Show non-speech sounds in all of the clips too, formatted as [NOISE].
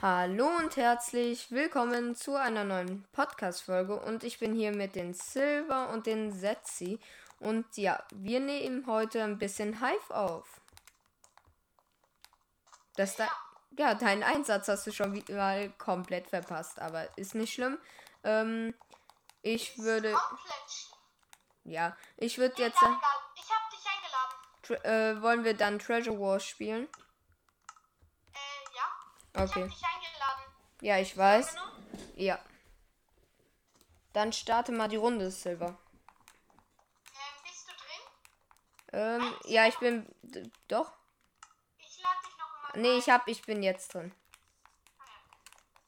Hallo und herzlich willkommen zu einer neuen Podcast-Folge. Und ich bin hier mit den Silver und den Setzi. Und ja, wir nehmen heute ein bisschen Hive auf. Das da ja, deinen Einsatz hast du schon wieder komplett verpasst, aber ist nicht schlimm. Ähm, ich würde. Ja, ich würde jetzt. Ich hab dich eingeladen. Äh, wollen wir dann Treasure Wars spielen? Ja. Ich Okay. Ja, ich weiß. Ja. Dann starte mal die Runde, Silver. Ähm, bist du drin? Ähm, ja, ich bin. Doch? Ich lade dich noch mal. Nee, ich hab, ich bin jetzt drin.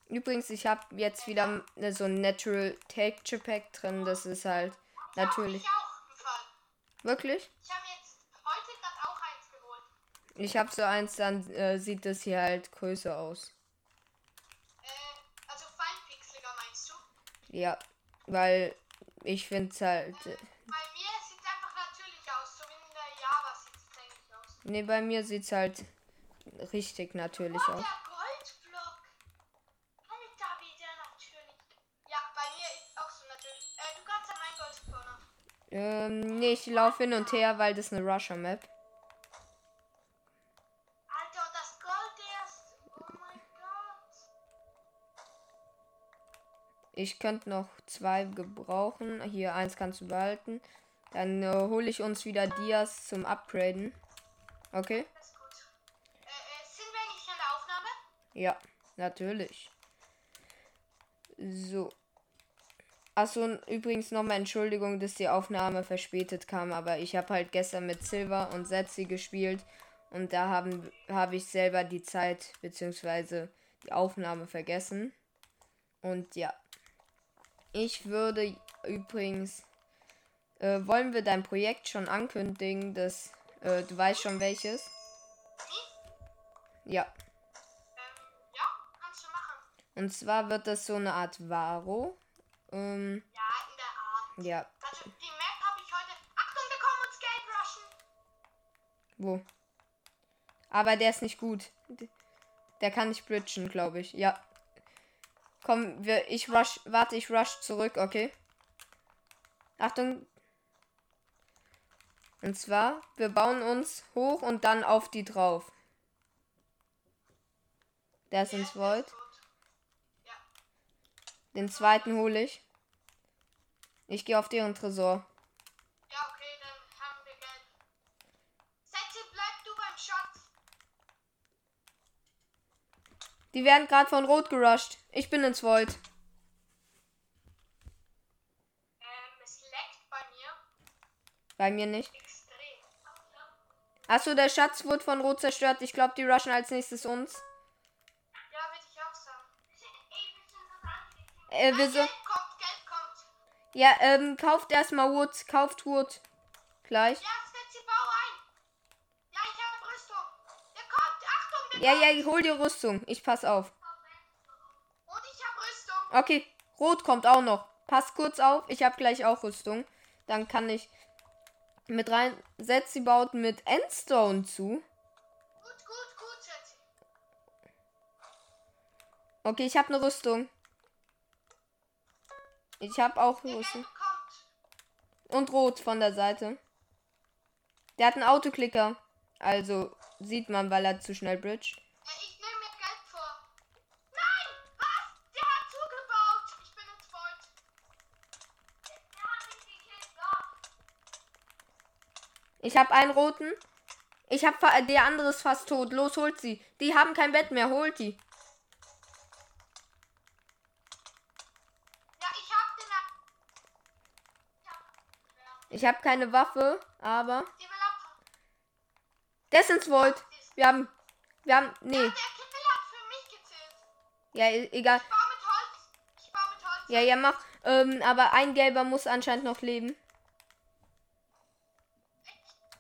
Übrigens, ich hab jetzt wieder ne, so ein Natural Texture Pack drin. Das ist halt natürlich. Ich auch im Fall. Wirklich? Ich habe jetzt heute gerade auch eins geholt. Ich hab so eins, dann äh, sieht das hier halt größer aus. Äh, also feinpixeliger meinst du? Ja, weil ich finde es halt. äh, Bei mir sieht es einfach natürlich aus, so wie in der Java sieht es eigentlich aus. Nee, bei mir sieht's halt richtig natürlich Oh, aus. der Goldblock. Alter, wie der natürlich. Ja, bei mir ist auch so natürlich. Äh, du kannst ja mein Gold spawnen. Ähm, nee, ich laufe hin und her, weil das eine Rusher-Map. Ich könnte noch zwei gebrauchen. Hier, eins kannst du behalten. Dann äh, hole ich uns wieder Dias zum Upgraden. Okay? Ist gut. Äh, sind wir eigentlich in der Aufnahme? Ja, natürlich. So. Achso, übrigens nochmal Entschuldigung, dass die Aufnahme verspätet kam, aber ich habe halt gestern mit Silver und Setzi gespielt und da habe ich selber die Zeit bzw. die Aufnahme vergessen. Und ja. Ich würde übrigens. Äh, wollen wir dein Projekt schon ankündigen, dass äh, du weißt schon welches? Ja. Ähm, ja, kannst du machen. Und zwar wird das so eine Art Varo. Ähm, Ja, in der Art. ja, Also, die Map habe ich heute. Achtung, wir kommen uns Geld rushen. wo? Aber der ist nicht gut. Der kann nicht bridgen, glaube ich. Ja. Komm, wir, ich rush, warte, ich rush zurück, okay? Achtung. Und zwar, wir bauen uns hoch und dann auf die drauf. Der ist ins Void. Den zweiten hole ich. Ich gehe auf deren Tresor. Ja, okay, dann haben wir Geld. Setzi, bleib du beim Schatz. Die werden gerade von Rot gerusht. Ich bin ins Void. Ähm, es leckt bei mir Bei mir nicht. extrem. Achso, der Schatz wurde von Rot zerstört. Ich glaube, die rushen als nächstes uns. Ja, würde ich auch sagen. [LAUGHS] Äh, wir so. Geld kommt, Geld kommt. Ja, ähm, kauft erstmal Wood. Kauft Wood. Gleich. Ja, Setzi, bau ein. Ja, ich habe Rüstung. Der kommt, Achtung, der Ja, ja, hol dir Rüstung. Ich pass auf. Und ich habe Rüstung. Okay, Rot kommt auch noch. Pass kurz auf. Ich habe gleich auch Rüstung. Dann kann ich mit rein. Setz die Bauten mit Endstone zu. Gut, gut, gut, Setzi. Okay, ich habe eine Rüstung. Ich habe auch Der Rüstung. Und Rot von der Seite. Der hat einen Autoklicker. Also sieht man, weil er zu schnell bridge. Äh, ich nehme mir Geld vor. Nein! Was? Der hat zugebaut. Ich bin ins Void. Der hat mich gekillt. Ich habe einen roten. Ich habe der andere ist fast tot. Los, holt sie. Die haben kein Bett mehr. Holt die. Ja, ich hab den. ab- Ich hab. Habe keine Waffe, aber Developer. Ist ins Void. Wir haben, wir haben, nee, Der Kippel hat für mich gezählt. ja e- egal. Ich baue mit Holz. Ich baue mit Holz. Ja, ja mach. Ähm, aber ein gelber muss anscheinend noch leben.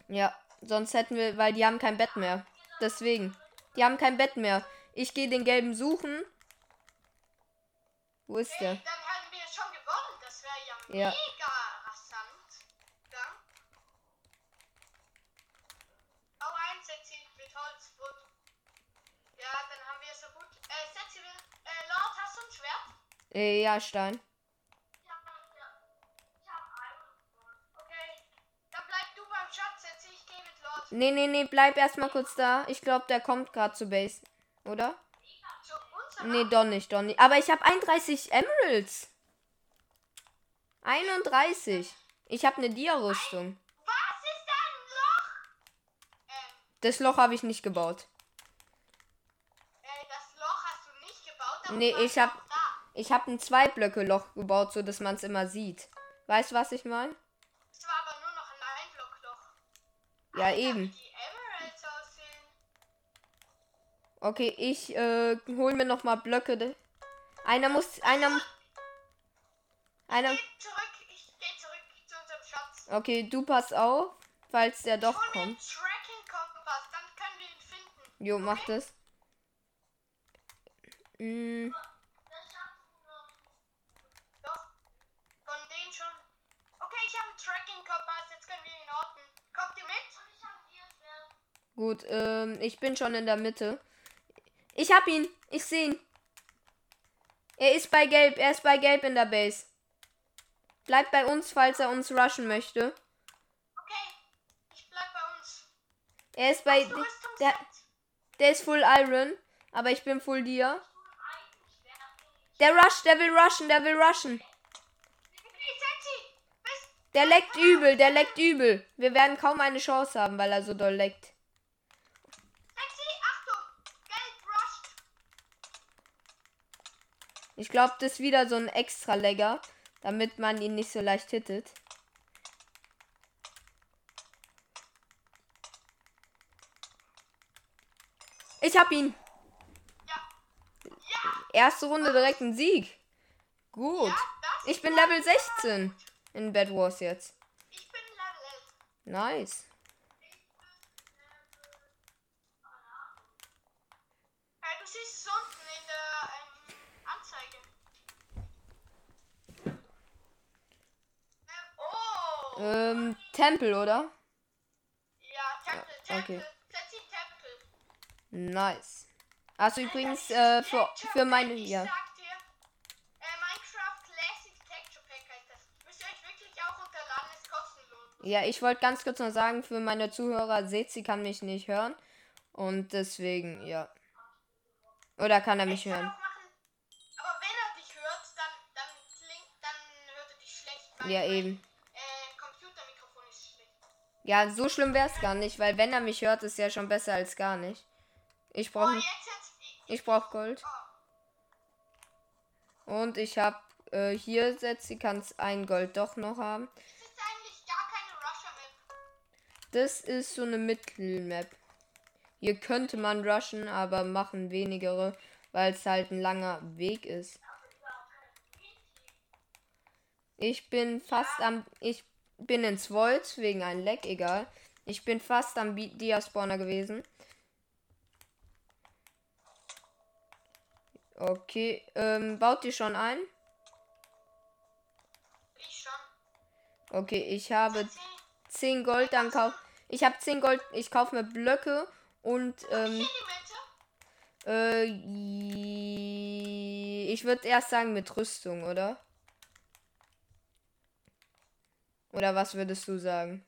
Ja, sonst hätten wir, weil die haben kein Bett mehr. Deswegen, die haben kein Bett mehr. Ich gehe den gelben suchen. Wo ist der? Dann hätten wir schon gewonnen. Das wäre ja, Ja. mega rasant. Ja. Hau ein, Setzi, mit Holz. Gut. Ja, dann haben wir so gut. Äh, Setzi, Setzi will. Äh, Lord, hast du ein Schwert? Äh, ja, Stein. Ich hab, ja. Ich hab Iron. Okay. Dann bleib du beim Schatz, Setzi. Ich gehe mit Lord. Nee, nee, nee, bleib erstmal kurz da. Ich glaube, der kommt gerade zu Base. Oder? Nee, doch nicht, doch nicht. Aber ich habe 31 Emeralds. 31. Ich habe eine Dia-Rüstung. Was ist da ein Loch? Ähm, Das Loch habe ich nicht gebaut. äh, das Loch hast du nicht gebaut. Nee, ich hab- auch Da. Ich habe ein Zwei-Blöcke-Loch gebaut, so dass man es immer sieht. Weißt du, was ich meine? Es war aber nur noch ein Einblockloch. Ja, Alter, eben. Wie die Emeralds aussehen. Okay, ich äh, hol mir noch mal Blöcke. Einer muss, einer, einer. Geh zurück. Ich geh zurück zu unserem Schatz. Okay, du pass auf, falls der doch kommt. Tracking-Kompass, dann können wir ihn finden. Jo, mach das. Mm, Doch. Von denen schon. Okay, ich habe einen Tracking-Kompass, jetzt können wir ihn orten. Kommt ihr mit? Ich hab ihr Schwert. Gut, ähm, ich bin schon in der Mitte. Ich hab ihn. Ich sehe ihn. Er ist bei Gelb. Er ist bei Gelb in der Base. Bleibt bei uns, falls er uns rushen möchte. Okay, ich bleib bei uns. Er ist bei. Der, der ist Full Iron. Aber ich bin Full Dia. Der rusht, der will rushen, der will rushen. Der leckt übel, der leckt übel. Wir werden kaum eine Chance haben, weil er so doll leckt. Setzi, Achtung! Gelb rusht! Ich glaube, das ist wieder so ein extra Legger, damit man ihn nicht so leicht hittet. Ich hab ihn. Ja. Ja! Erste Runde direkt ein Sieg. Gut. Ja, Ich bin Level 16 in Bad Wars jetzt. Ich bin Level 11. Nice. Äh, du siehst es unten in der ähm, Anzeige. Ähm, oh! Ähm, Tempel, oder? ja, Tempel, Tempel. okay. Tempel. Nice. Also übrigens, äh, für, für meine. Ich Ja. sag dir, äh, Minecraft Classic Texture Pack heißt das. Müsst ihr euch wirklich auch runterladen, ist kostenlos. Ja, ich wollte ganz kurz noch sagen, für meine Zuhörer, seht sie kann mich nicht hören. Und deswegen, ja. Oder kann er mich Ich kann hören? machen, aber wenn er dich hört, dann, dann klingt, dann hört er dich schlecht. Ja, eben. Ja, so schlimm wäre es gar nicht, weil wenn er mich hört, ist ja schon besser als gar nicht. Ich Oh, brauche jetzt. Ich, ich brauch Gold. Und ich habe äh, hier setzt, sie kann ein Gold doch noch haben. Das ist so eine Mittelmap. Hier könnte man rushen, aber machen wenigere, weil es halt ein langer Weg ist. Ich bin fast am. Ich bin ins Void wegen einem Leck, egal. Ich bin fast am Dia-Spawner gewesen. Okay, ähm, baut ihr schon ein? Ich schon. Okay, ich habe Setzi, 10 Gold, dann kauf. Ich habe 10 Gold, ich kaufe mir Blöcke und ähm. Äh, ich würde erst sagen mit Rüstung, oder? Oder was würdest du sagen?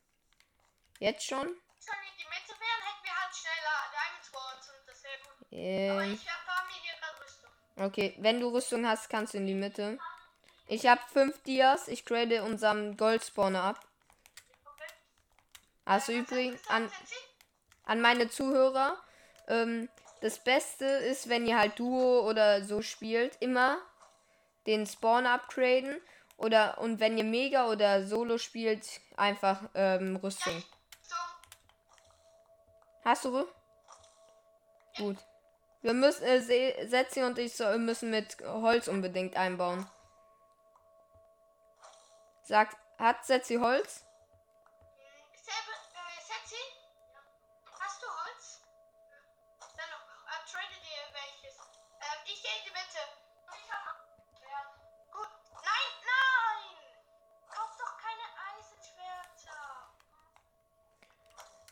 Jetzt schon? Schon in die Mitte wären, hätten wir halt schneller Diamond Swords und das wäre gut. Aber ich habe mir hier gerade Rüstung. okay, wenn du Rüstung hast, kannst du in die Mitte. Ich habe 5 Dias, ich grade unseren Goldspawner ab. Okay. Also hast du übrigens an, an meine Zuhörer, ähm, das Beste ist, wenn ihr halt Duo oder so spielt, immer den Spawn upgraden. Oder und wenn ihr Mega oder Solo spielt, einfach ähm, Rüstung. Hast du? Gut. Wir müssen, äh, Se- Setzi und ich so, müssen mit Holz unbedingt einbauen. Sagt, hat Setzi Holz?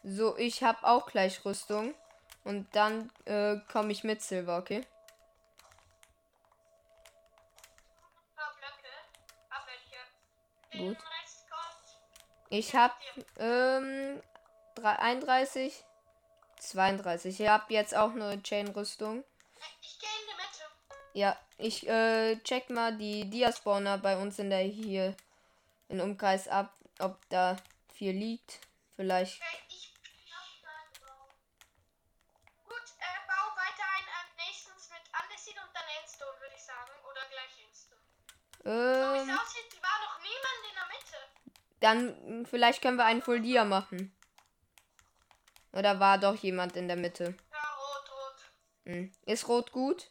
So, ich habe auch gleich Rüstung. Und dann äh, komme ich mit Silber, okay? Gut. Ich habe ähm, 31, 32. Ich habe jetzt auch eine Chain-Rüstung. Ja, ich äh, check mal die Diaspawner bei uns in der hier im Umkreis ab, ob da viel liegt. Vielleicht. Okay. Ähm, es aussieht, war noch niemand in der Mitte. dann vielleicht können wir einen Full Dia machen. Oder war doch jemand in der Mitte? Ja, rot, rot. Hm. Ist rot gut?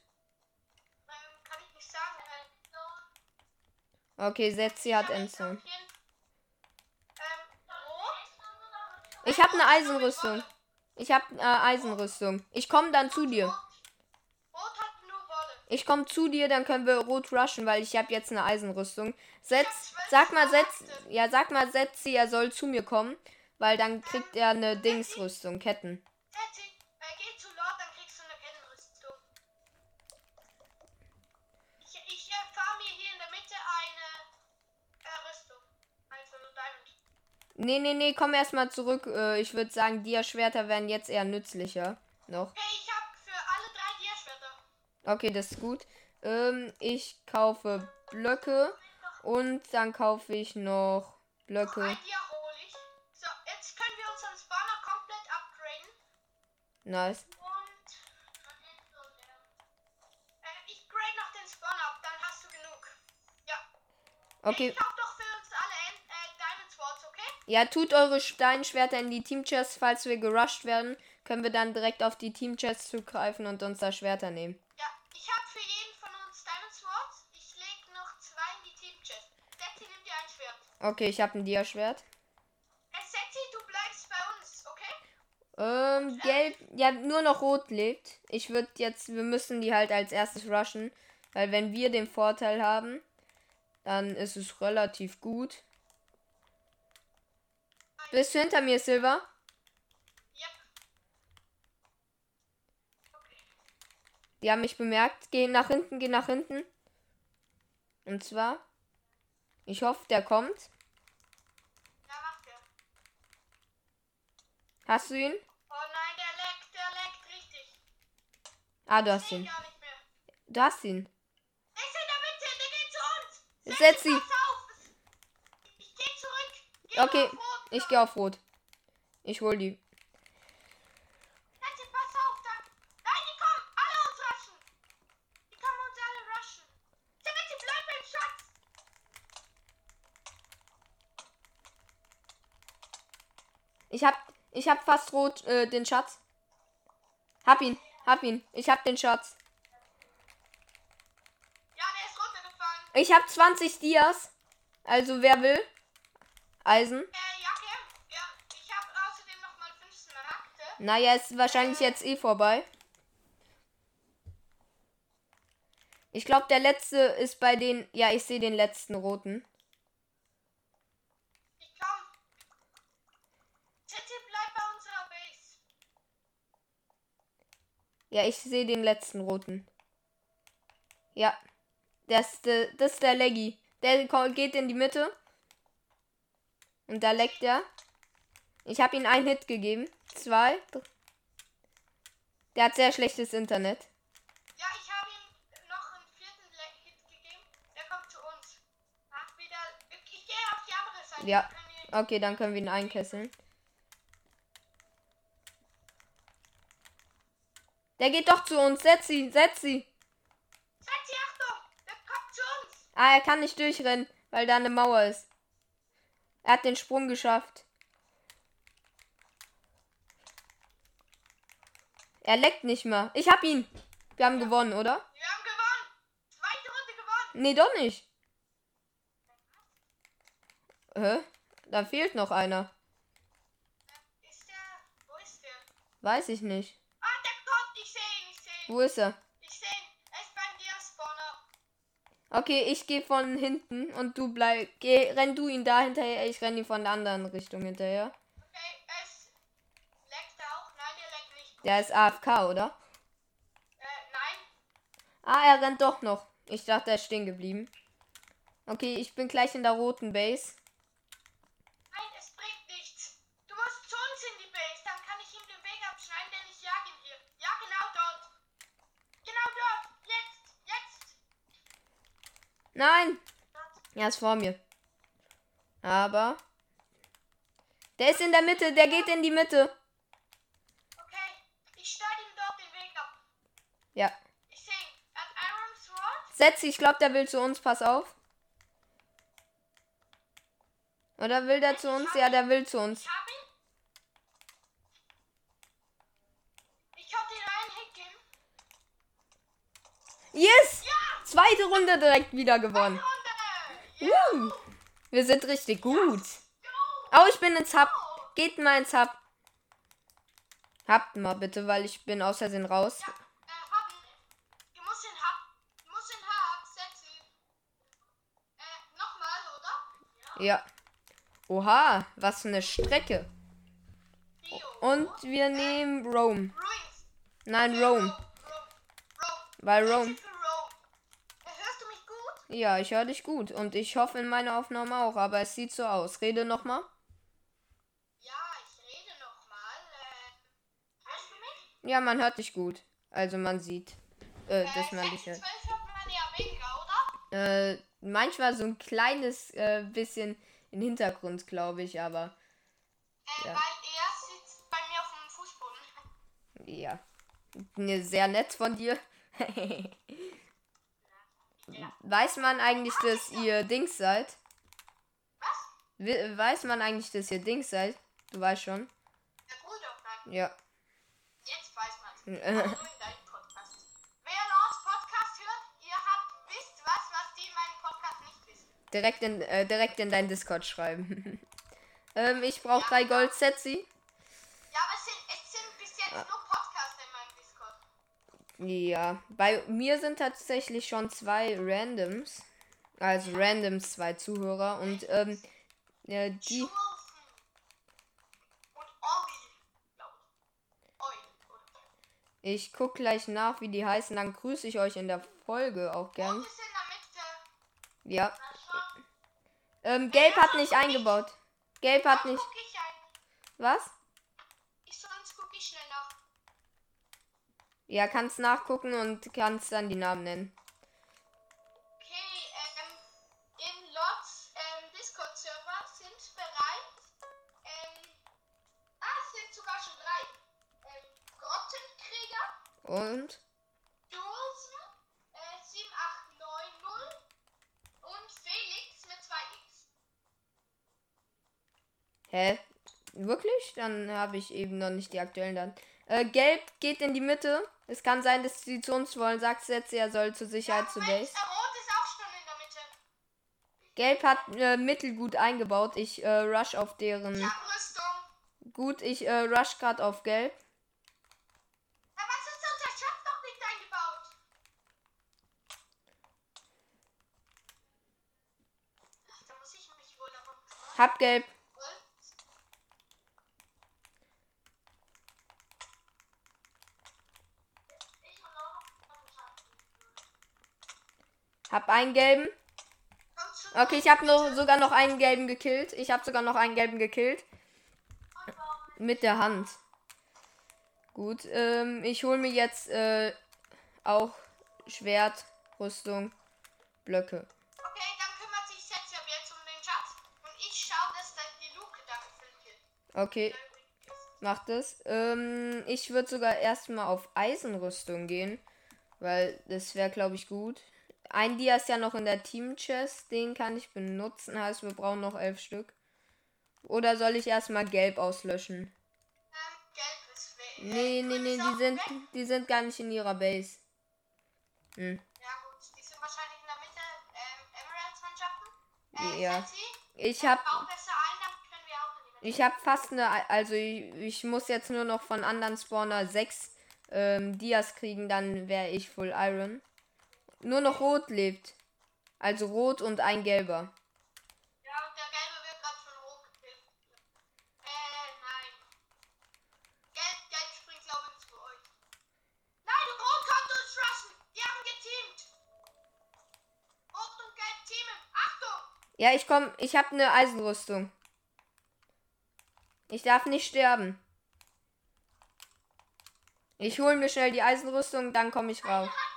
Ähm, kann ich nicht sagen. So. Okay, Setzi hat Endzone. Ähm, rot. Ich habe eine Eisenrüstung. Ich habe äh, Eisenrüstung. Ich komme dann zu dir. Rot hat nur Wolle. Ich komme zu dir, dann können wir rot rushen, weil ich habe jetzt eine Eisenrüstung. Setz, sag mal, setz, ja, sag mal, Setzi, er soll zu mir kommen, weil dann kriegt er eine Dingsrüstung, Ketten. Tati, geh zu Lord, dann kriegst du eine Kettenrüstung. Ich, ich fahre mir hier in der Mitte eine Rüstung. Eine Diamond. Nee, nee, nee, komm erstmal zurück. Äh, ich würde sagen, Dia-Schwerter wären jetzt eher nützlicher. Noch. Okay, ich habe für alle drei Diaschwerter. Okay, das ist gut. Ähm, ich kaufe Blöcke und dann kaufe ich noch Blöcke. Ich. So, jetzt können wir unseren Spawner komplett upgraden. Nice. Und. Äh, ich grade noch den Spawner ab, dann hast du genug. Ja. Okay. Ich kauf doch für uns alle äh, Diamond Swords, okay? Ja, tut eure Steinschwerter in die Teamchests, falls wir gerusht werden. Können wir dann direkt auf die Teamchests zugreifen und uns da Schwerter nehmen. Ja, ich habe für jeden von uns Diamond Swords. Ich leg noch zwei in die Team Chest. Setzi, nimm dir ein Schwert. Okay, ich habe ein Dia-Schwert. Setzi, du bleibst bei uns, okay? Ähm, gelb, ja, nur noch rot lebt. Ich würde jetzt, wir müssen die halt als erstes rushen. Weil wenn wir den Vorteil haben, dann ist es relativ gut. Bist du hinter mir, Silver? Die haben mich bemerkt. Geh nach hinten, geh nach hinten. Und zwar, ich hoffe, der kommt. Ja, macht er. Hast du ihn? Oh nein, der leckt, der leckt richtig. Ah, du hast ihn. gar nicht mehr. Du hast ihn. Der ist in der Mitte, der geht zu uns. Setz auf. Ich geh zurück. Geh Okay, ich gehe auf Rot. Ich hol die. Setzi, pass auf. Da. Nein, die kommen alle uns rushen. Die kommen uns alle rushen. Setzi, bleib beim Schatz. Ich hab, hab fast rot äh, den Schatz. Hab ihn, hab ihn. Ich hab den Schatz. Ja, der ist runtergefallen. Ich hab 20 Dias. Also wer will? Eisen. Äh, ja, Cam. Ja, ich habe außerdem nochmal 15 Markte. Naja, ist wahrscheinlich jetzt eh vorbei. Ich glaube, der letzte ist bei den. Ja, ich sehe den letzten roten. Ich komm. Titi, bleib bei unserer Base. Ja, ich sehe den letzten roten. Ja. Das, ist der- das ist der Leggy. Der geht in die Mitte. Und da leckt er. Ich habe ihm einen Hit gegeben. Zwei. dr- Der hat sehr schlechtes Internet. Ja, ich habe ihm noch einen vierten Hit gegeben. Der kommt zu uns. Ach, wieder. Ich, gehe auf die andere Seite. Ja. Okay, dann können wir ihn einkesseln. Der geht doch zu uns. Setz sie, setz sie. Setzi, Achtung! Der kommt zu uns. Ah, er kann nicht durchrennen, weil da eine Mauer ist. Er hat den Sprung geschafft. Er leckt nicht mehr. Ich hab ihn. Wir haben gewonnen, oder? Wir haben gewonnen. Zweite Runde gewonnen. Nee, doch nicht. Hä? Da fehlt noch einer. Ist der. Wo ist der? Weiß ich nicht. Ah, der kommt. Ich sehe ihn. Ich sehe ihn. Wo ist er? Ich sehe ihn. Er ist beim Dia-Spawner. Okay, ich gehe von hinten und du bleib. Geh, renn du ihn da hinterher. Ich renn ihn von der anderen Richtung hinterher. Okay, es. Leckt er auch? Nein, der leckt nicht. Der ist AFK, oder? Äh, nein. Ah, er rennt doch noch. Ich dachte, er ist stehen geblieben. Okay, ich bin gleich in der roten Base. Nein, es bringt nichts. Du musst zu uns in die Base, dann kann ich ihm den Weg abschneiden, denn ich jage ihn hier. Ja, genau dort. Genau dort. Jetzt, jetzt. Nein! Er ist vor mir. Aber. Der ist in der Mitte, der geht in die Mitte. Okay, ich schneide ihm dort den Weg ab. Ja. Ich sehe. Er. Setz, ich glaube, der will zu uns, pass auf. Oder will der zu uns? Ja, der will zu uns. Ich hab ihn. Ich konnte ihn einhacken. Yes! Ja! Zweite Runde direkt wieder gewonnen. Woo. Wir sind richtig gut. Oh, ich bin ins Hub. Geht mal ins Hub. Habt mal bitte, weil ich bin aus Versehen raus. Ja, äh. Äh. Oha, was für eine Strecke. Und wir nehmen Rome. Nein, Rome. Weil Rome. für Rome. Äh, hörst du mich gut? Ja, ich höre dich gut. Und ich hoffe in meiner Aufnahme auch. Aber es sieht so aus. Rede nochmal. Ja, ich rede nochmal. Äh, hörst du mich? Ja, man hört dich gut. Also man sieht, äh, dass man dich hört. 12 hört man ja weniger, oder? Äh, manchmal so ein kleines äh, bisschen im Hintergrund, glaube ich, aber Äh, Ja. weil er sitzt bei mir auf dem Fußboden. ja. Sehr nett von dir. [LAUGHS] Weiß man eigentlich, dass ihr Dings seid? Was? We- Weiß man eigentlich, dass ihr Dings seid? Du weißt schon. Der Bruder, nein. Ja. Jetzt weiß. Äh, Nur in deinem Podcast. Wer Lords Podcast hört, ihr habt, wisst was, was die in meinem Podcast nicht wissen. direkt in äh, direkt in dein Discord schreiben. [LAUGHS] ähm, ich brauche drei Gold Setzi. Ja, aber es sind, es sind bis jetzt nur Ja, bei mir sind tatsächlich schon zwei Randoms. Also Randoms, zwei Zuhörer. Und ähm, ja, die. Ich. Guck gleich nach, wie die heißen. Dann grüße ich euch in der Folge auch gern. Ja. Ähm, Gelb hat nicht eingebaut. Gelb hat nicht. Was? Ich sonst gucke ich schnell nach. Ja, kannst nachgucken und kannst dann die Namen nennen. Okay, ähm, in Lots ähm, Discord-Server sind bereits, ähm, ah, es sind sogar schon drei. Ähm, Grottenkrieger, Und? Dulsen, äh, 7890 und Felix mit 2x. Hä? Wirklich? Dann habe ich eben noch nicht die aktuellen dann. Äh, Gelb geht in die Mitte. Es kann sein, dass sie zu uns wollen. Sagt jetzt, er soll zur Sicherheit zur Moment, Base. Rot ist auch schon in der Mitte. Gelb hat äh, mittelgut eingebaut. Ich äh, rush auf deren. Die haben Rüstung. Gut, ich äh, rush gerade auf Gelb. Ja, was ist unser Schatz noch nicht eingebaut? Ach, da muss ich mich wohl darum kümmern. Hab Gelb. Holz. Ich will auch noch einen Schatz. Hab einen gelben. Okay, ich habe noch, sogar noch einen gelben gekillt. Ich habe sogar noch einen gelben gekillt. Mit der Hand. Gut, ähm, ich hole mir jetzt äh, auch Schwert, Rüstung, Blöcke. Okay, dann kümmert sich Setzer jetzt um den Schatz. Und ich schaue, dass dann die Luke da gefüllt wird. Okay, mach das. Ähm, ich würde sogar erstmal auf Eisenrüstung gehen, weil das wäre, glaube ich, gut. Ein Dia ist ja noch in der Team-Chest, den kann ich benutzen, heißt wir brauchen noch elf Stück. Oder soll ich erstmal gelb auslöschen? Ähm, gelb. Nee, nee, nee, die sind, die sind gar nicht in ihrer Base. Hm. Ja, gut, die sind wahrscheinlich in der Mitte. Ähm, Emeralds-Mannschaften. Äh, Ja. Ich hab, ich hab fast eine, also ich, ich muss jetzt nur noch von anderen Spawner sechs ähm, Dias kriegen, dann wäre ich Full Iron. Nur noch Rot lebt. Also Rot und ein Gelber. Ja, und der Gelbe wird gerade von Rot gekillt. Äh, nein. Gelb, Gelb springt, glaube ich, zu euch. Nein, Rot kommt uns rushen. Die haben geteamt. Rot und Gelb teamen. Achtung! Ja, ich komm. Ich habe eine Eisenrüstung. Ich darf nicht sterben. Ich hole mir schnell die Eisenrüstung, dann komme ich raus. [LAUGHS]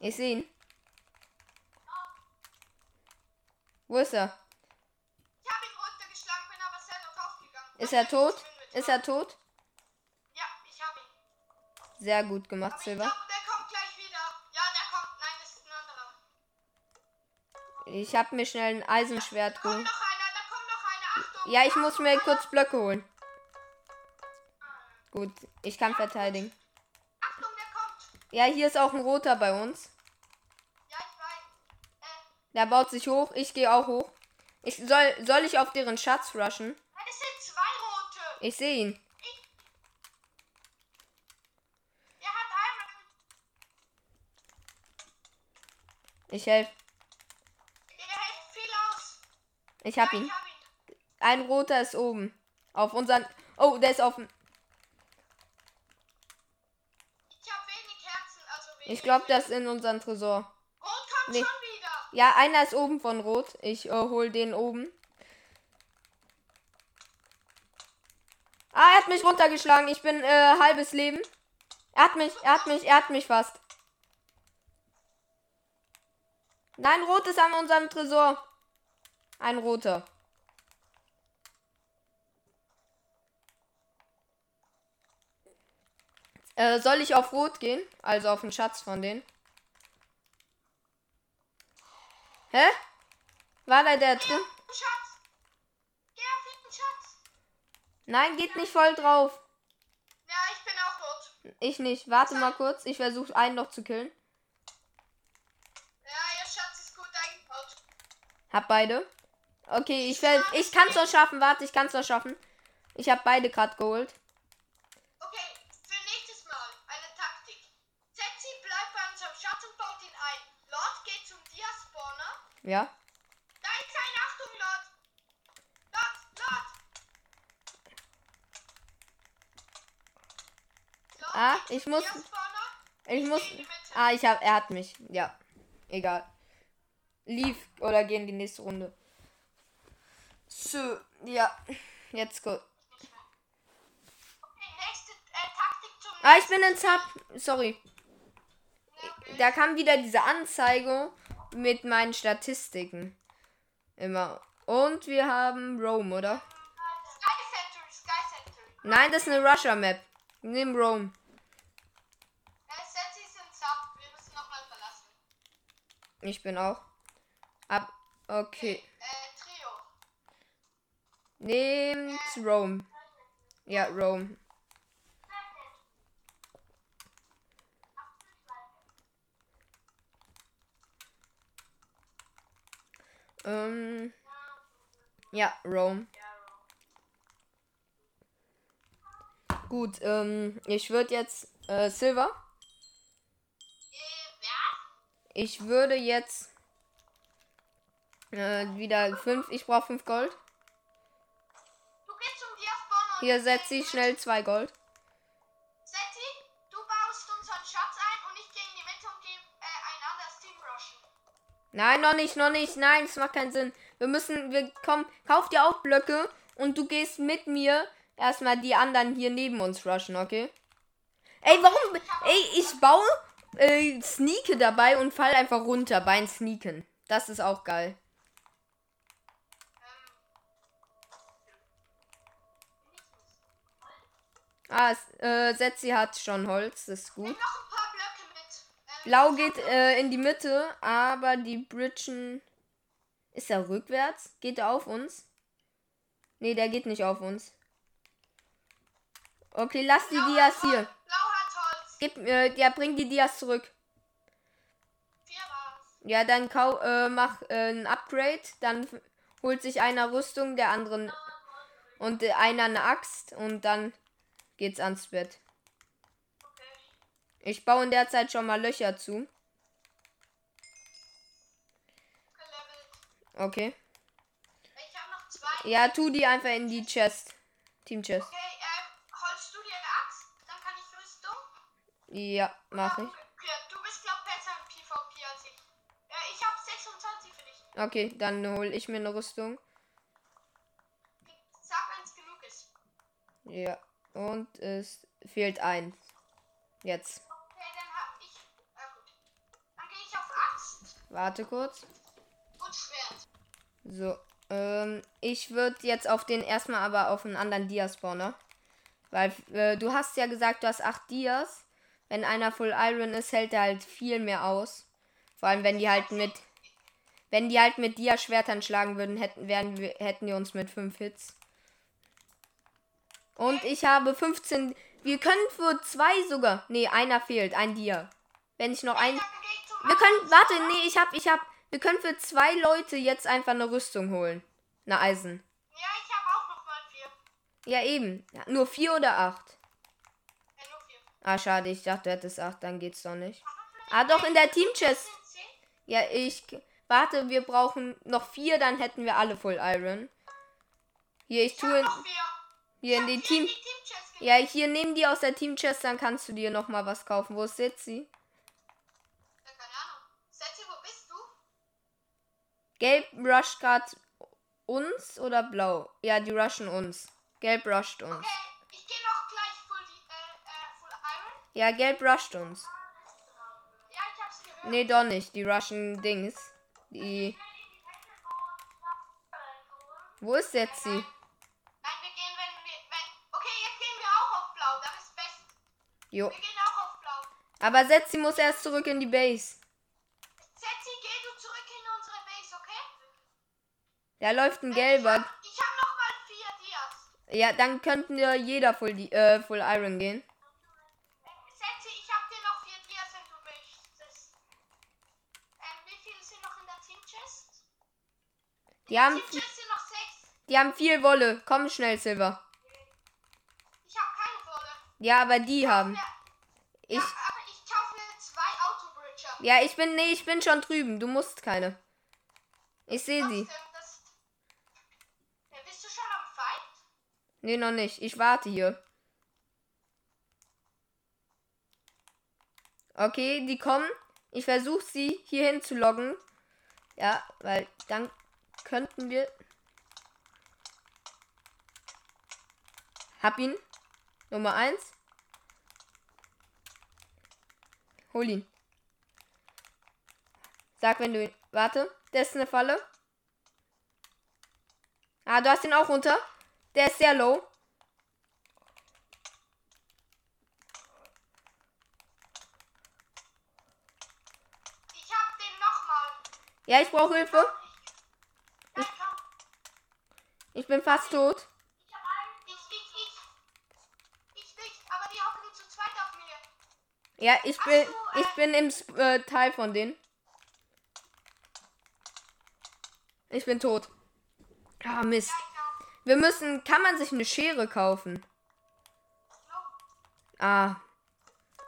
Ich sehe ihn. Wo ist er? Ich habe ihn runtergeschlagen, bin aber selber draufgegangen. Ist er tot? Ist er tot? Ja, ich habe ihn. Sehr gut gemacht, Aber ich Silber. glaube, der kommt gleich wieder. Ja, der kommt. Nein, das ist ein anderer. Ich habe mir schnell ein Eisenschwert Da kommt geholt. noch einer, da kommt noch einer. Achtung! Ja, ich muss mir kurz Blöcke holen. Gut, ich kann verteidigen. Ja, hier ist auch ein roter bei uns. Ja, ich weiß. Äh, Der baut sich hoch. Ich gehe auch hoch. Ich soll, soll ich auf deren Schatz rushen? nein, es sind zwei rote. Ich sehe ihn. Er hat Iron. Ich helfe. Der hält viel aus. Ich hab ja, ihn. Ich hab ihn. Ein roter ist oben. Auf unseren. Oh, der ist auf dem. Ich habe wenig Herzen, also wenig. Ich glaube, das ist in unseren Tresor. Rot kommt Nee. schon wieder. Ja, einer ist oben von Rot. Ich äh, hol den oben. Ah, er hat mich runtergeschlagen. Ich bin äh, halbes Leben. Er hat mich, er hat mich, er hat mich fast. Nein, Rot ist an unserem Tresor. Ein roter. Äh, soll ich auf Rot gehen? Also auf den Schatz von denen. Hä? War da der drin? Nein, geht nicht voll drauf. Ja, ich bin auch rot. Ich nicht. Warte mal kurz. Ich versuche einen noch zu killen. Ja, ihr Schatz ist gut eingebaut. Hab beide. Okay, ich, ver ich kann's noch schaffen. Warte, ich kann's noch schaffen. Ich habe beide gerade geholt. Okay, für nächstes Mal eine Taktik. Setzi bleibt bei unserem Schatz und baut ihn ein. Lord geht zum Dia-Spawner. Ja. Da ist ein Achtung, Lord. Lord, Lord. Lord Ah, ich muss-. Ich muss. Ah, ich hab. Er hat mich. Ja. Egal. Lief oder gehen die nächste Runde. So, ja. Jetzt gut. Äh, Ah, ich bin in Zap. Sorry. Da kam wieder diese Anzeige mit meinen Statistiken. Immer. Und wir haben Rome, oder? Sky Center, Sky Center. Nein, das ist eine Russia Map. Nimm Rome. Äh. Ich bin auch. Ab. Okay. Äh, Trio. Nehmt Rome. Ja, Rome. Ähm. Ja, Rome. Gut, ähm, ich würde jetzt äh, Silver. Ich würde jetzt äh, wieder fünf. Ich brauche fünf Gold. Hier setze ich schnell zwei Gold. Nein, noch nicht, noch nicht. Nein, das macht keinen Sinn. Wir müssen, wir kommen, kauf dir auch Blöcke und du gehst mit mir erstmal die anderen hier neben uns rushen, okay? Ey, warum? Ey, ich baue, äh, sneake dabei und fall einfach runter beim Sneaken. Das ist auch geil. Ah, es- äh, Setzi hat schon Holz, das ist gut. Nimm noch ein paar Blau geht äh, in die Mitte, aber die Bridgen. Ist er rückwärts? Geht er auf uns? Nee, der geht nicht auf uns. Okay, lass die Blau Dias hier. Blau hat Holz. Gib, äh, ja, bring die Dias zurück. Ja, dann kau äh, mach äh, ein Upgrade. Dann holt sich einer Rüstung, der anderen. Und äh, einer eine Axt. Und dann geht's ans Bett. Ich baue in der Zeit schon mal Löcher zu. Okay. Ich. Ja, tu die einfach in die Chest. Team Chest. Okay, ähm, holst du dir eine Axt? Dann kann ich Rüstung. Ja, mach ich. Okay, du bist, glaub besser im PvP als ich. Okay, dann hole ich mir eine Rüstung. Sag, wenn es genug ist. Ja. Und es fehlt eins. Jetzt. Okay, dann hab ich. Äh, gut. Dann gehe ich auf Axt Warte kurz. und Schwert. So. Ähm, ich würde jetzt auf den erstmal aber auf einen anderen Dia-Spawner. Weil äh, du hast ja gesagt, du hast acht Dias. Wenn einer Full Iron ist, hält er halt viel mehr aus. Vor allem, wenn die halt mit. Wenn die halt mit Dia-Schwertern schlagen würden, hätten, wären wir, hätten die uns mit fünf Hits. Und ich habe 15. Wir können für zwei sogar. Nee, einer fehlt. Ein Dia. Wenn ich noch ein. Wir können. Warte, nee, ich hab. Ich hab. Wir können für zwei Leute jetzt einfach eine Rüstung holen. Eine Eisen. Ja, ich habe auch noch mal vier. Ja, eben. Ja, nur vier oder acht? Äh, nur vier. Ah, schade, ich dachte, du hättest acht, dann geht's doch nicht. Ah, doch, in der Team-Chest. Ja, ich. Warte, wir brauchen noch vier, dann hätten wir alle Full Iron. Hier, ich Ich tue vier. hier in die Team. in die Team-Chest ge- Ja, hier nehmen die aus der Team-Chest, dann kannst du dir noch mal was kaufen. Wo ist jetzt sie? Ja, keine Ahnung. Setzi, wo bist du? Gelb rusht grad uns oder blau? Ja, die rushen uns. Gelb rusht uns. Okay, ich gehe noch gleich full, äh, äh, full Iron. Ja, gelb rusht uns. Ja, ich hab's gehört. Nee, doch nicht. Die rushen Dings. Die. Wo ist jetzt sie? Nein, wir gehen, wenn wir. Wenn, okay, jetzt gehen wir auch auf Blau. Das ist best. Jo. Wir gehen auch auf Blau. Aber Setzi muss erst zurück in die Base. Setzi, geh du zurück in unsere Base, okay? Da läuft ein gelber. Ich habe noch mal vier Dias. Ja, dann könnten wir jeder Full, äh, Full Iron gehen. Setzi, ich habe dir noch vier Dias, wenn du möchtest. Ähm, wie viele sind noch in der Team Chest? Die haben, Team Chest sind noch sechs. die haben viel Wolle. Komm schnell, Silver. Ich habe keine Wolle. Ja, aber die haben. Ja, Ich. ja, aber ich kaufe mir zwei Autobridger. Ja, ich bin. Nee, ich bin schon drüben. Du musst keine. Ich sehe sie. Trotzdem, das- Ja, bist du schon am Fight? Nee, noch nicht. Ich warte hier. Okay, die kommen. Ich versuche sie hierhin zu loggen. Ja, weil dann könnten wir. Hab ihn. Nummer 1. Hol ihn. Sag, wenn du ihn. Warte, das ist eine Falle. Ah, du hast ihn auch runter. Der ist sehr low. Ich hab den nochmal. Ja, ich brauche Hilfe. Komm. Ich bin fast tot. Ich hab einen. Ich, ich, ich. Ich nicht, aber die hocken zu zweit auf mir. Ja, ich bin, Ach so, ich bin im Sp- äh, Teil von denen. Ich bin tot. Ah, Mist. Wir müssen, kann man sich eine Schere kaufen? Ah.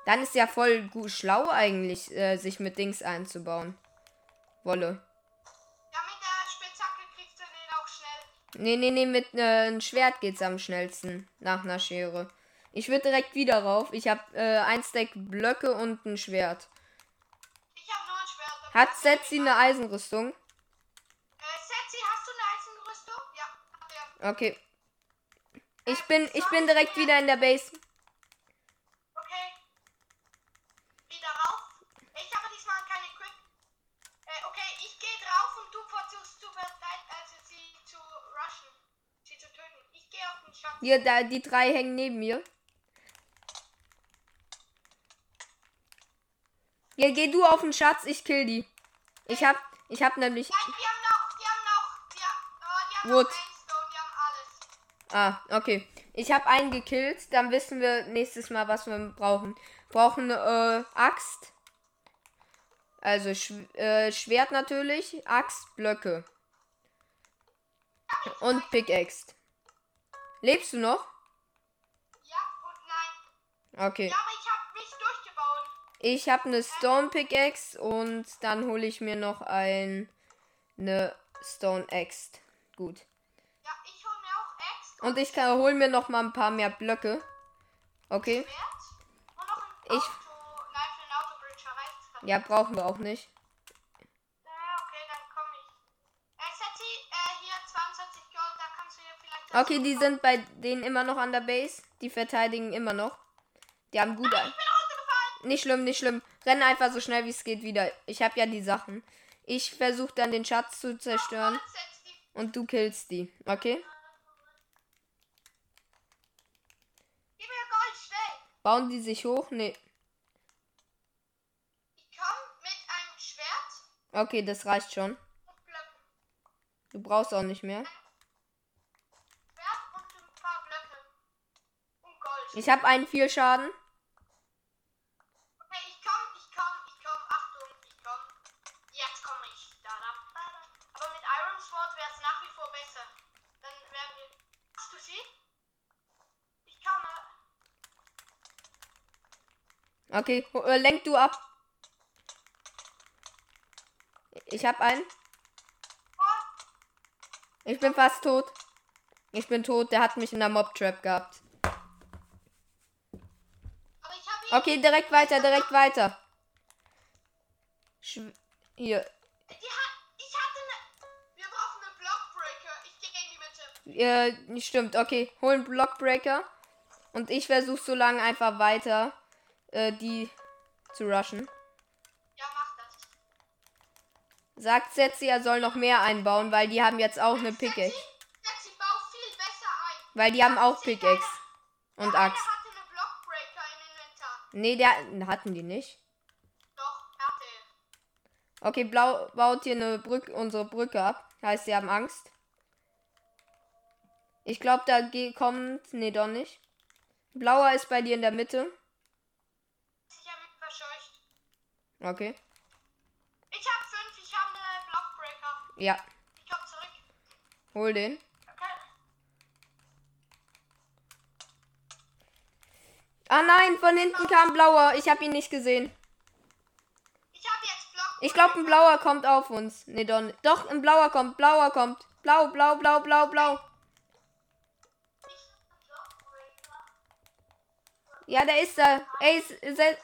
Dann ist ja voll gut schlau eigentlich, äh, sich mit Dings einzubauen. Wolle. Ja, mit der Spitzhacke kriegst du den auch schnell. Nee, nee, nee, mit äh, einem Schwert geht's am schnellsten. Nach einer Schere. Ich würde direkt wieder rauf. Ich habe äh, ein Stack Blöcke und ein Schwert. Ich hab nur ein Schwert. Hat Setzi eine Eisenrüstung? Äh, Setzi, hast du eine Eisenrüstung? Ja, hat er. Okay. Ich bin, ich bin direkt wieder in der Base. Okay. Wieder rauf. Ich habe diesmal keine Quick. Äh, okay, ich gehe drauf und du versuchst zu verteidigen, also sie zu rushen. Sie zu töten. Ich gehe auf den Schatz. Hier, da, die drei hängen neben mir. Hier, geh du auf den Schatz, ich kill die. Ich hab, ich hab nämlich. Nein, die haben noch, die haben noch, die, oh, die haben Wood. noch alles. Ah, okay. Ich hab einen gekillt, dann wissen wir nächstes Mal, was wir brauchen. Brauchen äh, Axt. Also Sch äh, Schwert natürlich, Axt, Blöcke. Und Pickaxe. Lebst du noch? Ja und nein. Okay. Ja, aber ich habe mich durchgebaut. Ich habe eine Stone Pickaxe und dann hole ich mir noch ein eine Stone Axe. Gut. Und ich kann hol mir noch mal ein paar mehr Blöcke. Okay. Ich. Auto, nein, ja, brauchen wir auch nicht. Okay, die sind bei denen immer noch an der Base. Die verteidigen immer noch. Die haben gut. Nein, nicht schlimm, nicht schlimm. Renn einfach so schnell wie es geht wieder. Ich habe ja die Sachen. Ich versuche dann den Schatz zu zerstören. Und du killst die. Okay? Bauen die sich hoch? Nee. Ich komm mit einem Schwert Okay, das reicht schon. Du brauchst auch nicht mehr. Schwert und ein paar Blöcke. Und Gold. Ich habe einen viel Schaden. Okay, äh, lenk du ab. Ich habe einen. Ich bin fast tot. Ich bin tot. Der hat mich in der Mob Trap gehabt. Okay, direkt weiter, direkt weiter. Schw hier. Die hat, ich hatte eine. Wir brauchen einen Blockbreaker. Ich gehe in die Mitte. Äh, stimmt, okay. Hol einen Blockbreaker. Und ich versuche so lange einfach weiter äh, die zu rushen. Ja, mach das. Sagt Setzi, er soll noch mehr einbauen, weil die haben jetzt auch eine Pickaxe. Setz die Bau viel besser ein. Weil die haben auch Pickaxe und Axt. Nee, der hatten die nicht. Doch, hatte. Okay, Blau baut hier eine Brücke, unsere Brücke ab. Heißt, sie haben Angst. Ich glaube, da kommt. Nee, doch nicht. Blauer ist bei dir in der Mitte. Ich habe mich verscheucht. Okay. Ich habe fünf. Ich habe eine Blockbreaker. Ja, Ich komm zurück. hol den. Okay. Ah nein, von hinten kam blauer. Ich habe ihn nicht gesehen. Ich habe jetzt Block. Ich glaube, ein blauer kommt auf uns. Nee, doch. Doch, ein blauer kommt. Blauer kommt. Blau, blau, blau, blau, blau. Ja, der ist da. Ey,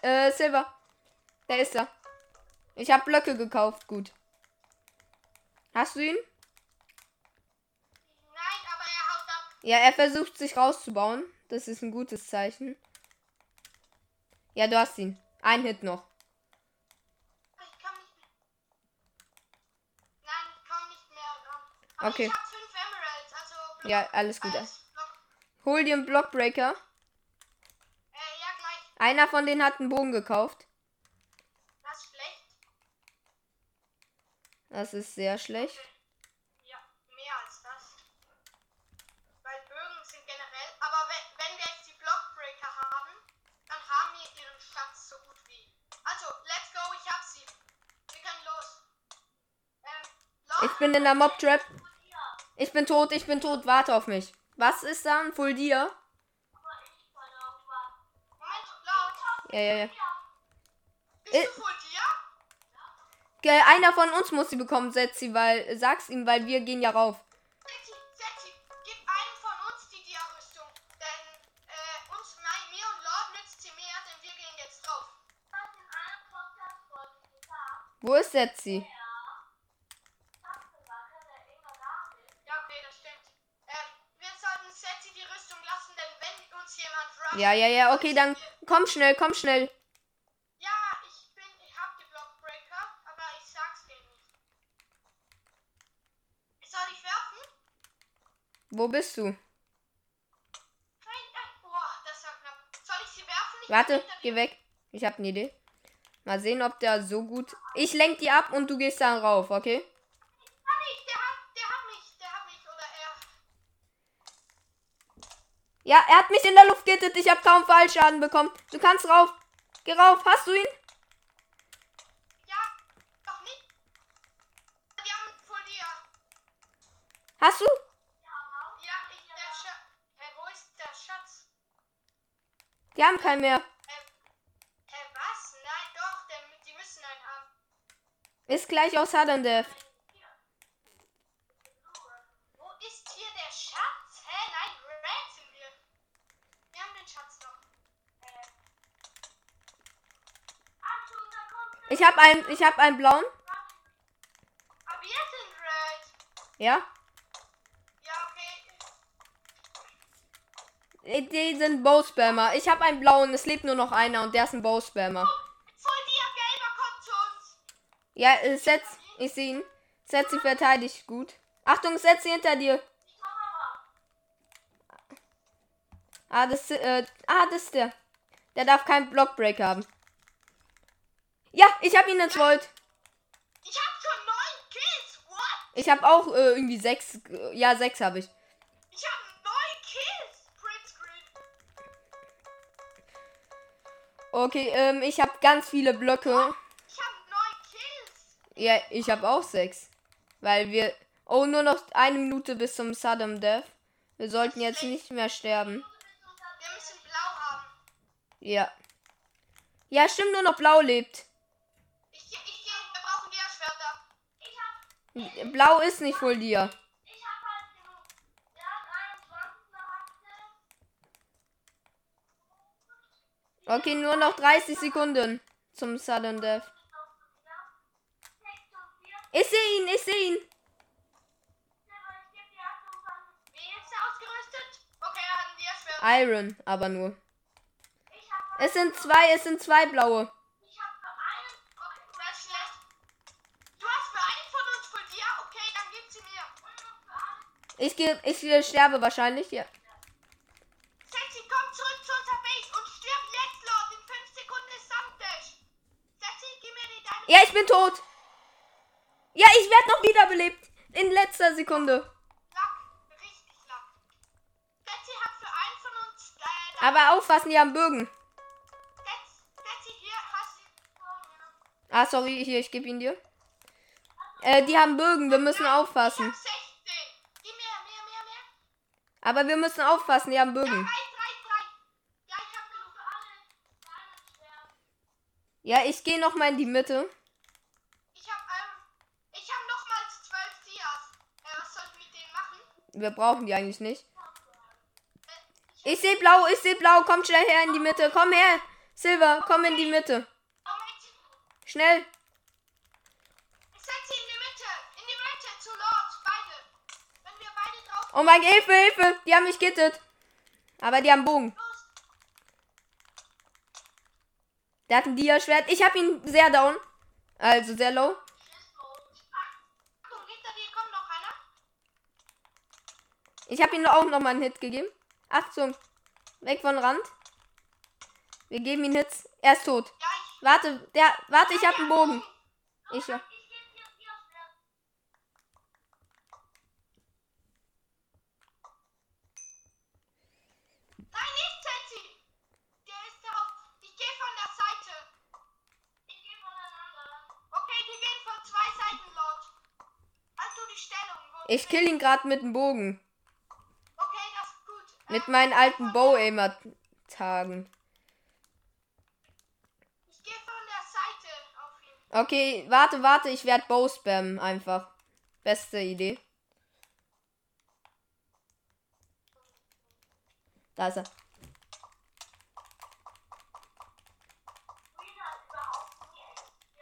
äh, Silver. Der ist da. Ich habe Blöcke gekauft. Gut. Hast du ihn? Nein, aber er haut ab. Ja, er versucht sich rauszubauen. Das ist ein gutes Zeichen. Ja, du hast ihn. Ein Hit noch. Ich komm nicht mehr. Nein, ich komm nicht mehr. Aber Okay. Ich habe fünf Emeralds, also. Block, Ja, alles gut. Alles. Hol dir einen Blockbreaker. Äh, ja. Einer von denen hat einen Bogen gekauft. Das ist schlecht. Das ist sehr schlecht. Ja, mehr als das. Weil Bögen sind generell. Aber wenn, wenn wir jetzt die Blockbreaker haben, dann haben wir ihren Schatz so gut wie. Also, let's go, ich hab sie. Wir können los. Ähm, los. Ich bin in der Mob Trap. Ich bin tot, ich bin tot. Warte auf mich. Was ist da? Ein Full laut. Ja, ja, ja. Bist Äh. du dir? Gell, Einer von uns muss sie bekommen, Setzi, weil. Sag's ihm, weil wir gehen ja rauf. Setzi, Setzi, gib einem von uns die Dia-Rüstung. Denn äh, uns, mein, mir und Lord nützt sie mehr, denn wir gehen jetzt drauf. Wo ist Setzi? Ja, okay, das stimmt. Ähm, wir sollten Setzi die Rüstung lassen, denn wenn uns jemand rusht. Ja, ja, ja. Okay, dann komm schnell, komm schnell. Ja, ich bin, ich hab die Blockbreaker, aber ich sag's dir nicht. Soll ich werfen? Wo bist du? Nein, nein. Boah, das war knapp. Soll ich sie werfen? Ich Warte, geh weg. Ich hab eine Idee. Mal sehen, ob der so gut. Ich lenk die ab und du gehst dann rauf, okay? Ah. Ja, er hat mich in der Luft gehittet. Ich habe kaum Fallschaden bekommen. Du kannst rauf. Geh rauf. Hast du ihn? Ja, doch nicht. Die haben vor dir. Hast du? Ja, ich, der Schatz. Hä, wo ist der Schatz? Die haben keinen mehr. Hä, hä, was? Nein, doch, der, die müssen einen haben. Ist gleich aus Sudden Death. Wo ist hier der Schatz? Hä, nein, Red sind wir. Wir haben den Schatz noch. Äh. Achtung, da kommt Ich hab einen, ich hab einen blauen. Aber wir sind Red. Ja? Ja, okay. Äh, Die sind Bow-Spammer. Ich habe einen blauen, es lebt nur noch einer und der ist ein Bow-Spammer. Voll dir, Gelber kommt zu uns. Ja, äh, setz. Ich sehe ihn. Setz sie verteidigt gut. Achtung, setz sie hinter dir. Ah, das, äh, ah, das ist der. Der darf keinen Blockbreak haben. Ja, ich habe ihn ins Volt. Ich hab schon neun Kills. What? Ich habe auch äh, irgendwie sechs. äh, Ja, sechs habe. Ich Okay, ähm, ich habe ganz viele Blöcke. Ich hab neun Kills. Ja, ich habe auch sechs. Weil wir. Oh, nur noch eine Minute bis zum Sudden Death. Wir sollten jetzt nicht mehr sterben. Wir müssen blau haben. Ja. Ja, stimmt, nur noch blau lebt. Ich, ich, wir brauchen Schwerter. Ich hab, Blau ist nicht voll dir. ich hab halt genug. Ja, 23 noch Okay, nur noch 30 Sekunden zum Sudden Death. Ich sehe ihn, ich sehe ihn. Iron, aber nur. Ich Es sind zwei, es sind zwei blaue. ich hab für einen. Okay, das ist schlecht. Du hast für einen von uns voll dir? Okay, dann gib sie mir. Ich gehe, ich äh, sterbe wahrscheinlich, ja. Setzi, komm zurück zu unserer Base und stirb jetzt, Lord. In 5 Sekunden ist Sanddash. Setzi, gib mir die deine. Ja, ich bin tot. Ja, ich werde noch wiederbelebt. In letzter Sekunde. Aber aufpassen, die haben Bögen. Ah, sorry, hier, ich gebe ihn dir. Äh, die haben Bögen, wir müssen aufpassen. hab 16. Gib mir mehr, mehr, mehr. Aber wir müssen aufpassen, die haben Ja, 3, 3, Bögen. 3. Ja, ich gehe noch mal in die Mitte. Ich hab, ähm, ich hab nochmals 12 Dias. Äh, was soll ich mit denen machen? Wir brauchen die eigentlich nicht. Ich sehe blau, ich sehe blau. Komm schnell her in die Mitte. Komm her. Silver, komm in die Mitte. Schnell. Oh mein Hilfe, Hilfe. Die haben mich gittet. Aber die haben Bogen. Der hat ein Dia-Schwert. Ich habe ihn sehr down. Also sehr low. Achtung, hinter dir kommt noch einer. Ich habe ihm auch noch mal einen Hit gegeben. Achtung. Weg von Rand. Wir geben ihm Hits. Er ist tot. Warte, der, warte, ich habe einen Bogen. Ich, ja. Ich geb dir vier Schwert. Nein, nicht Zetzi. Der ist drauf. Ich gehe von der Seite. Ich gehe voneinander. Okay, die gehen von zwei Seiten, Lord. Du die Stellung. Wo ich kill ihn gerade mit dem Bogen. Okay, das ist gut. Mit meinen alten Bow-Aimer-Tagen. Ich gehe von der Seite auf ihn. Okay, warte, warte, ich werde Bow spammen einfach. Beste Idee. Da ist er.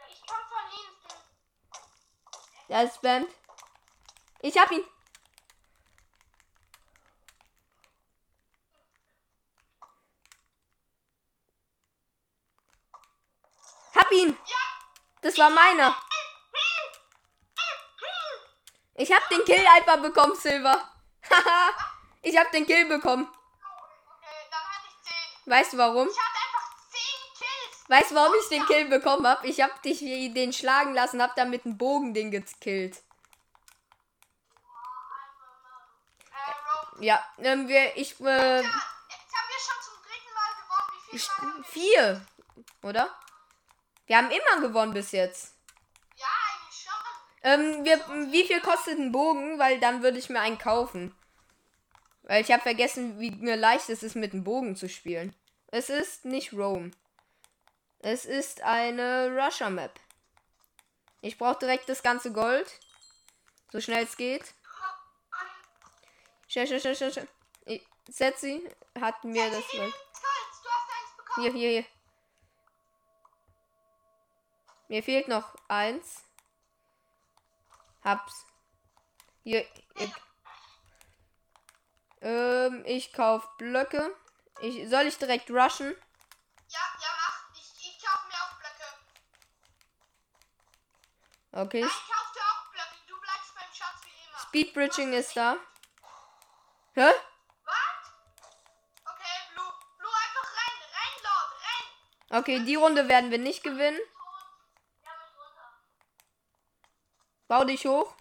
Ich komm von hinten. Der ist spammt. Ich hab ihn. Hab ihn. Ja. Das war meiner. Ich hab den Kill einfach bekommen, Silver. Haha. ich hab den Kill bekommen. Okay, dann hatte ich 10. Weißt du warum? Ich hatte einfach 10 Kills. Weißt du, warum ich den Kill bekommen hab? Ich hab dich wie den schlagen lassen, hab dann mit dem Bogen den gekillt. Äh. Ja, ähm, wir, ich, äh, vier, oder? Wir haben immer gewonnen bis jetzt. Ja, eigentlich schon. Ähm, wir, wie viel kostet ein Bogen? Weil dann würde ich mir einen kaufen. Weil ich habe vergessen, wie mir leicht es ist, mit dem Bogen zu spielen. Es ist nicht Rome. Es ist eine Russia Map. Ich brauche direkt das ganze Gold. So schnell es geht. Schnell, schnell, schnell, schnell, Setzi hat mir das Gold. Hier, hier, hier. Mir fehlt noch eins. Hab's. Hier. hier. Ähm, ich kauf Blöcke. Ich, soll ich direkt rushen? Ja, ja, mach. Ich, ich kaufe mir auch Blöcke. Okay. Nein, ich kauf dir auch Blöcke. Du bleibst beim Schatz wie immer. Speedbridging ist da. Hä? Was? Okay, Blue. Blue, einfach rein. Rein, Lord. Rein. Okay, die Runde werden wir nicht gewinnen. Ja, mit runter. Bau dich hoch.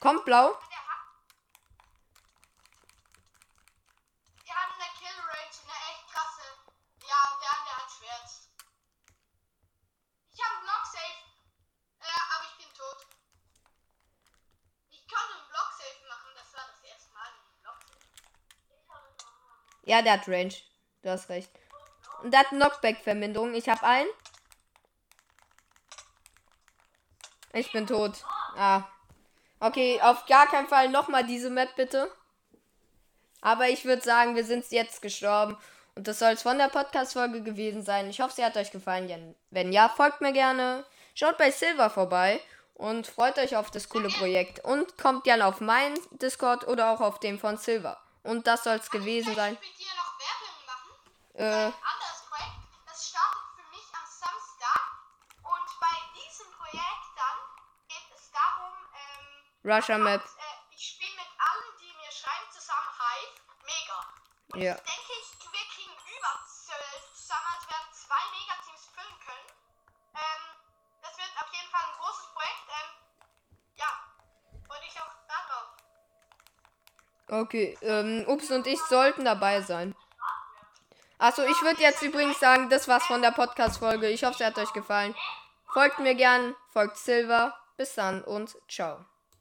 Kommt blau. Der hat. Wir haben eine Kill Range, eine echt krasse. Ja, und der andere hat Schwert. Ich habe einen Block safe. Ja, aber ich bin tot. Ich konnte einen Block safe machen, das war das erste Mal einen Block safe. Ja, der hat Range. Du hast recht. Und der hat Knockback-Verminderung. Ich habe einen. Ich bin tot. Ah. Okay, auf gar keinen Fall nochmal diese Map, bitte. Aber ich würde sagen, wir sind jetzt gestorben. Und das soll es von der Podcast-Folge gewesen sein. Ich hoffe, sie hat euch gefallen. Wenn ja, folgt mir gerne. Schaut bei Silver vorbei. Und freut euch auf das coole Projekt. Und kommt gerne auf meinen Discord oder auch auf dem von Silver. Und das soll es gewesen sein. Äh, Ein anderes Projekt, das startet für mich am Samstag. Und bei diesem Projekt dann geht es darum, ähm, Russia Map. äh, ich spiele mit allen, die mir schreiben, zusammen Hive. Mega. Und Ja. ich denke, ich, wir kriegen über zwölf zusammen, wir werden zwei Megateams füllen können. Ähm, das wird auf jeden Fall ein großes Projekt. Ähm, ja, freue ich auch darauf. Okay, ähm, Ups und ich sollten dabei sein. Achso, ich würde jetzt übrigens sagen, das war's von der Podcast-Folge. Ich hoffe, sie hat euch gefallen. Folgt mir gern, folgt Silver. Bis dann und ciao.